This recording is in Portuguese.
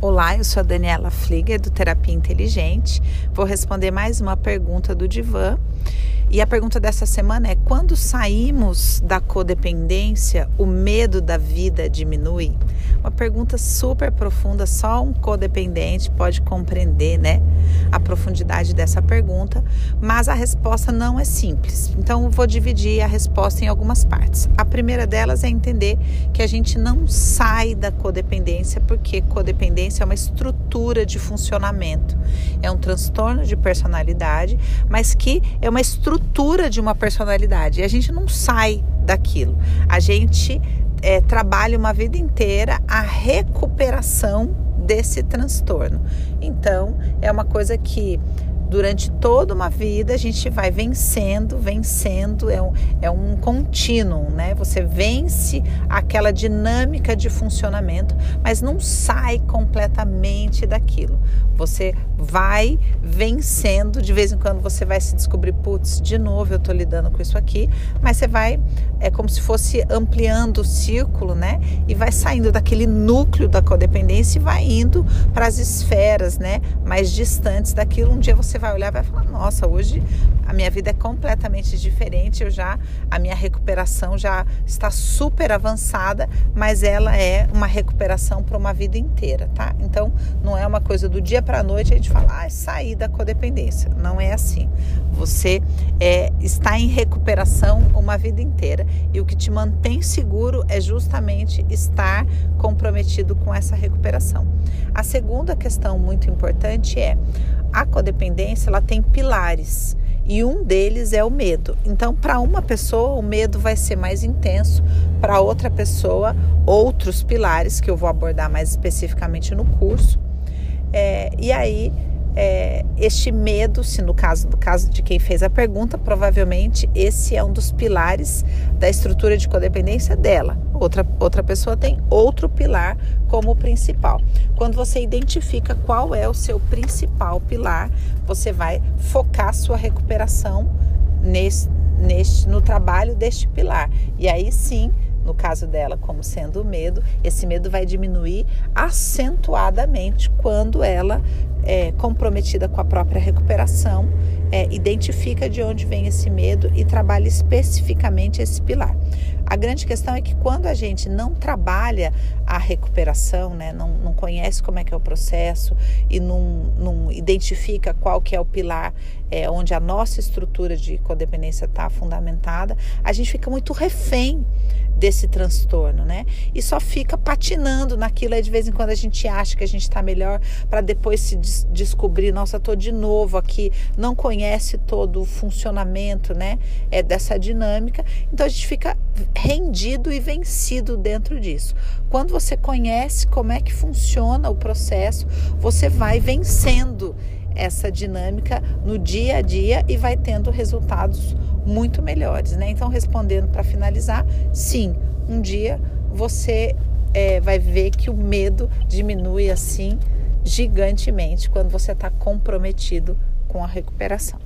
Olá, eu sou a Daniela Flieger do Terapia Inteligente. Vou responder mais uma pergunta do Divan. E a pergunta dessa semana é: quando saímos da codependência, o medo da vida diminui? Uma pergunta super profunda, só um codependente pode compreender, né? A profundidade dessa pergunta, mas a resposta não é simples. Então, vou dividir a resposta em algumas partes. A primeira delas é entender que a gente não sai da codependência, porque codependência é uma estrutura de funcionamento, é um transtorno de personalidade, mas que é uma estrutura de uma personalidade. E a gente não sai daquilo. A gente é, trabalha uma vida inteira a recuperação desse transtorno. Então, é uma coisa que durante toda uma vida a gente vai vencendo, vencendo, é um, é um contínuo, né? Você vence aquela dinâmica de funcionamento, mas não sai completamente daquilo. Você vai vencendo, de vez em quando você vai se descobrir, putz, de novo eu tô lidando com isso aqui, mas você vai, é como se fosse ampliando o círculo, né? E vai saindo daquele núcleo da codependência e vai indo para as esferas, né? Mais distantes daquilo. Um dia você vai olhar e vai falar: nossa, hoje a minha vida é completamente diferente, eu já, a minha recuperação já está super avançada, mas ela é uma recuperação para uma vida inteira, tá? Então, não é uma coisa do dia para a noite a gente fala, ah, sair da codependência. Não é assim. Você é, está em recuperação uma vida inteira e o que te mantém seguro é justamente estar comprometido com essa recuperação. A segunda questão muito importante é a codependência ela tem pilares e um deles é o medo. Então, para uma pessoa, o medo vai ser mais intenso, para outra pessoa, outros pilares que eu vou abordar mais especificamente no curso. É, e aí é, este medo, se no caso do caso de quem fez a pergunta, provavelmente esse é um dos pilares da estrutura de codependência dela. Outra, outra pessoa tem outro pilar como principal. Quando você identifica qual é o seu principal pilar, você vai focar sua recuperação nesse, neste, no trabalho deste pilar. E aí sim no caso dela, como sendo o medo, esse medo vai diminuir acentuadamente quando ela é comprometida com a própria recuperação, é, identifica de onde vem esse medo e trabalha especificamente esse pilar. A grande questão é que quando a gente não trabalha a recuperação, né, não, não conhece como é que é o processo e não, não identifica qual que é o pilar é, onde a nossa estrutura de codependência está fundamentada, a gente fica muito refém desse transtorno, né? E só fica patinando naquilo aí de vez em quando a gente acha que a gente está melhor para depois se des descobrir, nossa, tô de novo aqui, não conhece todo o funcionamento, né? É dessa dinâmica. Então a gente fica rendido e vencido dentro disso. Quando você conhece como é que funciona o processo, você vai vencendo essa dinâmica no dia a dia e vai tendo resultados muito melhores, né? Então, respondendo para finalizar, sim, um dia você é, vai ver que o medo diminui assim gigantemente quando você está comprometido com a recuperação.